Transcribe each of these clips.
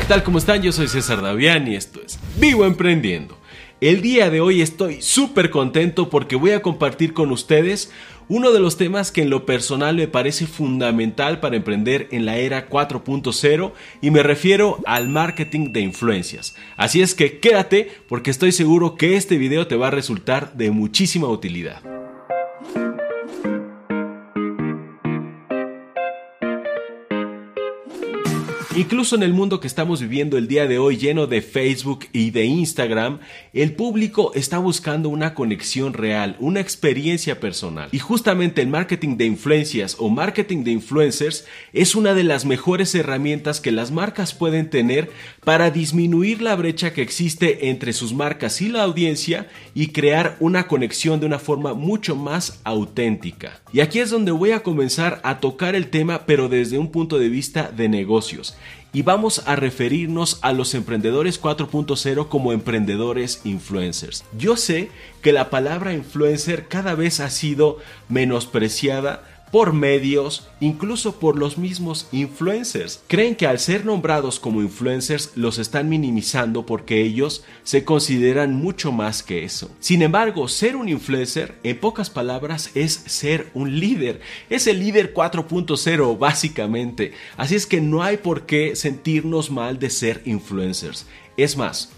¿qué tal? ¿Cómo están? Yo soy César Davián y esto es Vivo Emprendiendo. El día de hoy estoy súper contento porque voy a compartir con ustedes uno de los temas que en lo personal me parece fundamental para emprender en la era 4.0 y me refiero al marketing de influencias. Así es que quédate porque estoy seguro que este video te va a resultar de muchísima utilidad. Incluso en el mundo que estamos viviendo el día de hoy lleno de Facebook y de Instagram, el público está buscando una conexión real, una experiencia personal. Y justamente el marketing de influencias o marketing de influencers es una de las mejores herramientas que las marcas pueden tener para disminuir la brecha que existe entre sus marcas y la audiencia y crear una conexión de una forma mucho más auténtica. Y aquí es donde voy a comenzar a tocar el tema pero desde un punto de vista de negocios y vamos a referirnos a los emprendedores 4.0 como emprendedores influencers. Yo sé que la palabra influencer cada vez ha sido menospreciada por medios, incluso por los mismos influencers. Creen que al ser nombrados como influencers los están minimizando porque ellos se consideran mucho más que eso. Sin embargo, ser un influencer, en pocas palabras, es ser un líder. Es el líder 4.0 básicamente. Así es que no hay por qué sentirnos mal de ser influencers. Es más,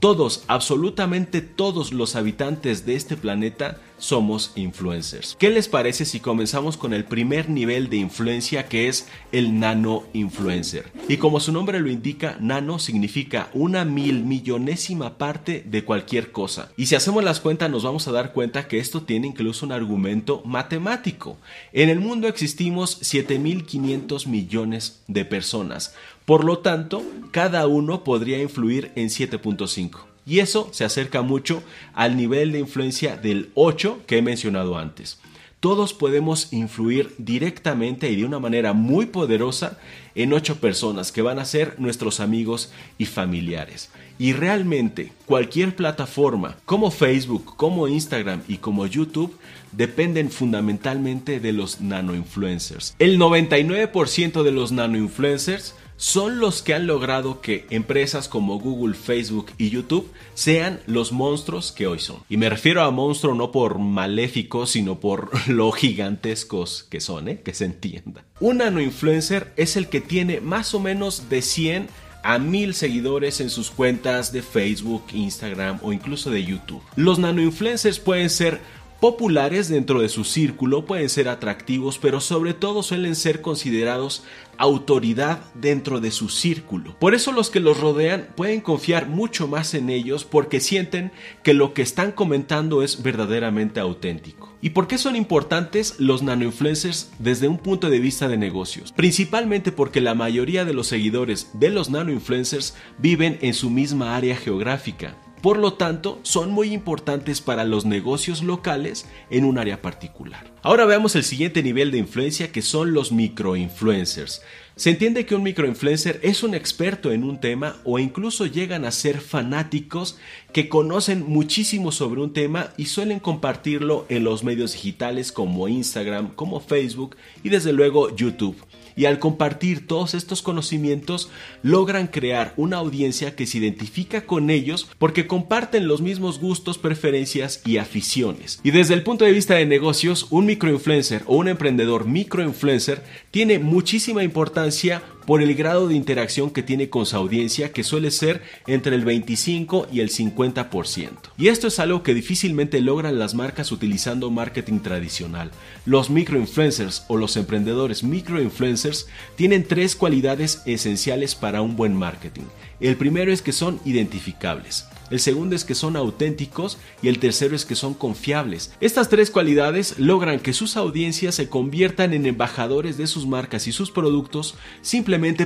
todos, absolutamente todos los habitantes de este planeta somos influencers. ¿Qué les parece si comenzamos con el primer nivel de influencia que es el nano influencer? Y como su nombre lo indica, nano significa una mil millonésima parte de cualquier cosa. Y si hacemos las cuentas nos vamos a dar cuenta que esto tiene incluso un argumento matemático. En el mundo existimos 7500 millones de personas. Por lo tanto, cada uno podría influir en 7.5. Y eso se acerca mucho al nivel de influencia del 8 que he mencionado antes. Todos podemos influir directamente y de una manera muy poderosa en 8 personas que van a ser nuestros amigos y familiares. Y realmente cualquier plataforma como Facebook, como Instagram y como YouTube dependen fundamentalmente de los nano influencers. El 99% de los nano influencers son los que han logrado que empresas como Google, Facebook y YouTube sean los monstruos que hoy son. Y me refiero a monstruo no por maléficos, sino por lo gigantescos que son, ¿eh? que se entienda. Un nano influencer es el que tiene más o menos de 100 a 1000 seguidores en sus cuentas de Facebook, Instagram o incluso de YouTube. Los nano influencers pueden ser populares dentro de su círculo, pueden ser atractivos, pero sobre todo suelen ser considerados autoridad dentro de su círculo. Por eso los que los rodean pueden confiar mucho más en ellos porque sienten que lo que están comentando es verdaderamente auténtico. ¿Y por qué son importantes los nanoinfluencers desde un punto de vista de negocios? Principalmente porque la mayoría de los seguidores de los nanoinfluencers viven en su misma área geográfica. Por lo tanto, son muy importantes para los negocios locales en un área particular. Ahora veamos el siguiente nivel de influencia que son los microinfluencers. Se entiende que un microinfluencer es un experto en un tema o incluso llegan a ser fanáticos que conocen muchísimo sobre un tema y suelen compartirlo en los medios digitales como Instagram, como Facebook y desde luego YouTube y al compartir todos estos conocimientos logran crear una audiencia que se identifica con ellos porque comparten los mismos gustos, preferencias y aficiones. Y desde el punto de vista de negocios, un microinfluencer o un emprendedor microinfluencer tiene muchísima importancia por el grado de interacción que tiene con su audiencia que suele ser entre el 25 y el 50%. Y esto es algo que difícilmente logran las marcas utilizando marketing tradicional. Los microinfluencers o los emprendedores microinfluencers tienen tres cualidades esenciales para un buen marketing. El primero es que son identificables el segundo es que son auténticos y el tercero es que son confiables. Estas tres cualidades logran que sus audiencias se conviertan en embajadores de sus marcas y sus productos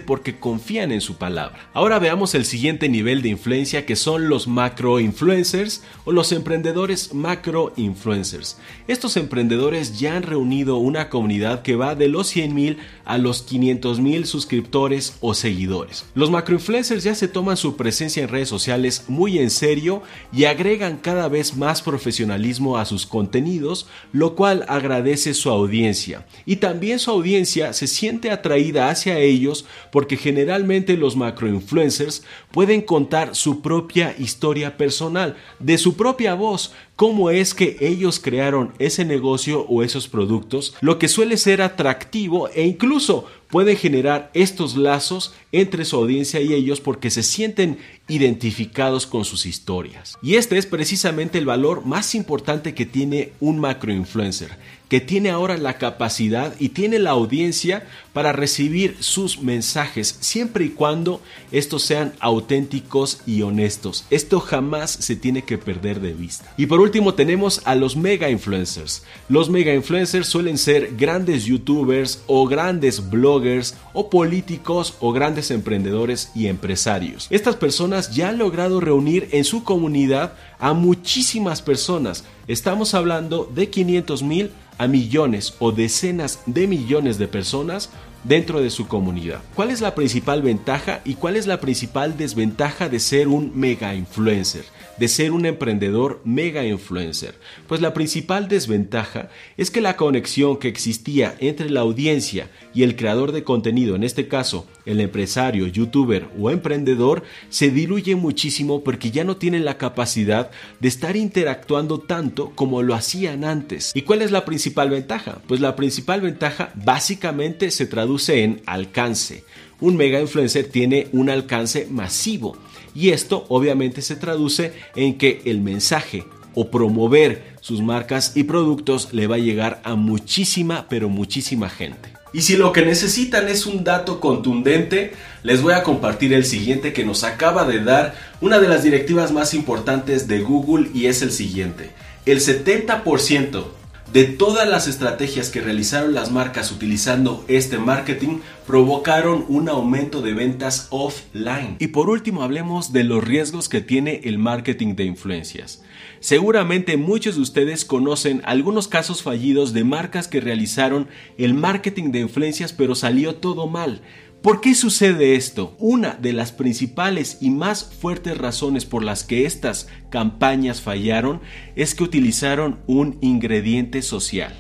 porque confían en su palabra. Ahora veamos el siguiente nivel de influencia que son los macro influencers o los emprendedores macro influencers. Estos emprendedores ya han reunido una comunidad que va de los 100.000 a los 500.000 suscriptores o seguidores. Los macro influencers ya se toman su presencia en redes sociales muy en serio y agregan cada vez más profesionalismo a sus contenidos, lo cual agradece su audiencia. Y también su audiencia se siente atraída hacia ellos porque generalmente los macroinfluencers pueden contar su propia historia personal, de su propia voz, cómo es que ellos crearon ese negocio o esos productos, lo que suele ser atractivo e incluso puede generar estos lazos entre su audiencia y ellos porque se sienten identificados con sus historias. Y este es precisamente el valor más importante que tiene un macroinfluencer, que tiene ahora la capacidad y tiene la audiencia para recibir sus mensajes siempre y cuando estos sean auténticos y honestos. Esto jamás se tiene que perder de vista. Y por último tenemos a los mega influencers. Los mega influencers suelen ser grandes youtubers o grandes bloggers o políticos o grandes emprendedores y empresarios. Estas personas ya han logrado reunir en su comunidad a muchísimas personas. Estamos hablando de 500 mil a millones o decenas de millones de personas dentro de su comunidad. ¿Cuál es la principal ventaja y cuál es la principal desventaja de ser un mega influencer? de ser un emprendedor mega influencer? Pues la principal desventaja es que la conexión que existía entre la audiencia y el creador de contenido, en este caso el empresario, youtuber o emprendedor, se diluye muchísimo porque ya no tienen la capacidad de estar interactuando tanto como lo hacían antes. ¿Y cuál es la principal ventaja? Pues la principal ventaja básicamente se traduce en alcance. Un mega influencer tiene un alcance masivo y esto obviamente se traduce en que el mensaje o promover sus marcas y productos le va a llegar a muchísima, pero muchísima gente. Y si lo que necesitan es un dato contundente, les voy a compartir el siguiente que nos acaba de dar una de las directivas más importantes de Google y es el siguiente. El 70% de todas las estrategias que realizaron las marcas utilizando este marketing provocaron un aumento de ventas offline. Y por último hablemos de los riesgos que tiene el marketing de influencias. Seguramente muchos de ustedes conocen algunos casos fallidos de marcas que realizaron el marketing de influencias pero salió todo mal. ¿Por qué sucede esto? Una de las principales y más fuertes razones por las que estas campañas fallaron es que utilizaron un ingrediente social.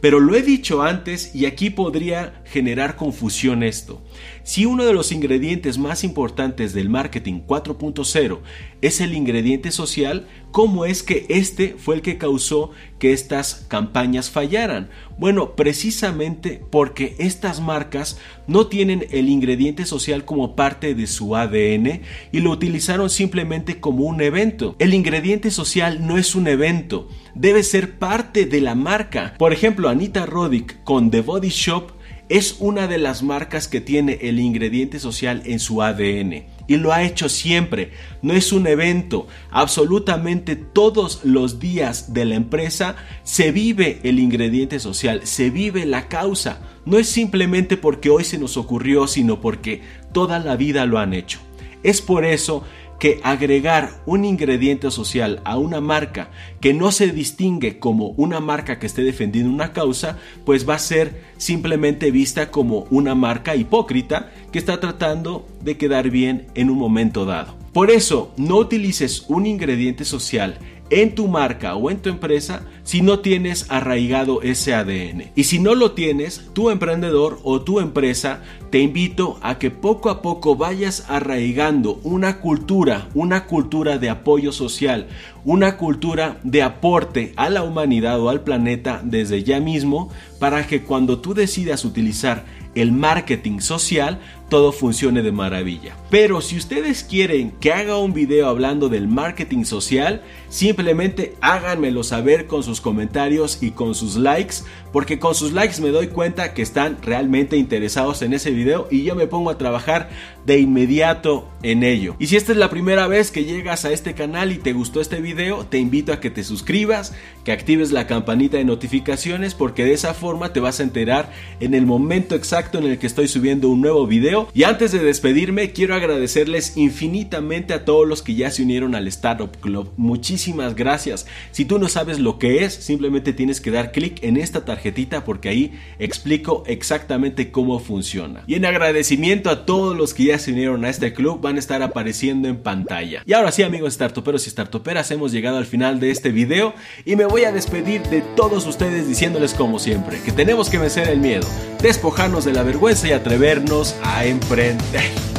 Pero lo he dicho antes y aquí podría generar confusión esto. Si uno de los ingredientes más importantes del marketing 4.0 es el ingrediente social, ¿cómo es que este fue el que causó que estas campañas fallaran? Bueno, precisamente porque estas marcas no tienen el ingrediente social como parte de su ADN y lo utilizaron simplemente como un evento. El ingrediente social no es un evento, debe ser parte de la marca. Por ejemplo, Anita Roddick con The Body Shop es una de las marcas que tiene el ingrediente social en su ADN y lo ha hecho siempre. No es un evento. Absolutamente todos los días de la empresa se vive el ingrediente social, se vive la causa. No es simplemente porque hoy se nos ocurrió, sino porque toda la vida lo han hecho. Es por eso que agregar un ingrediente social a una marca que no se distingue como una marca que esté defendiendo una causa, pues va a ser simplemente vista como una marca hipócrita que está tratando de quedar bien en un momento dado. Por eso, no utilices un ingrediente social en tu marca o en tu empresa si no tienes arraigado ese ADN. Y si no lo tienes, tu emprendedor o tu empresa, te invito a que poco a poco vayas arraigando una cultura, una cultura de apoyo social, una cultura de aporte a la humanidad o al planeta desde ya mismo para que cuando tú decidas utilizar el marketing social, todo funcione de maravilla. Pero si ustedes quieren que haga un video hablando del marketing social, simplemente háganmelo saber con sus comentarios y con sus likes, porque con sus likes me doy cuenta que están realmente interesados en ese video y yo me pongo a trabajar de inmediato en ello. Y si esta es la primera vez que llegas a este canal y te gustó este video, te invito a que te suscribas, que actives la campanita de notificaciones, porque de esa forma te vas a enterar en el momento exacto en el que estoy subiendo un nuevo video y antes de despedirme, quiero agradecerles infinitamente a todos los que ya se unieron al Startup Club. Muchísimas gracias. Si tú no sabes lo que es, simplemente tienes que dar clic en esta tarjetita porque ahí explico exactamente cómo funciona. Y en agradecimiento a todos los que ya se unieron a este club, van a estar apareciendo en pantalla. Y ahora sí, amigos startuperos y startuperas, hemos llegado al final de este video y me voy a despedir de todos ustedes diciéndoles como siempre que tenemos que vencer el miedo, despojarnos de la vergüenza y atrevernos a emprender.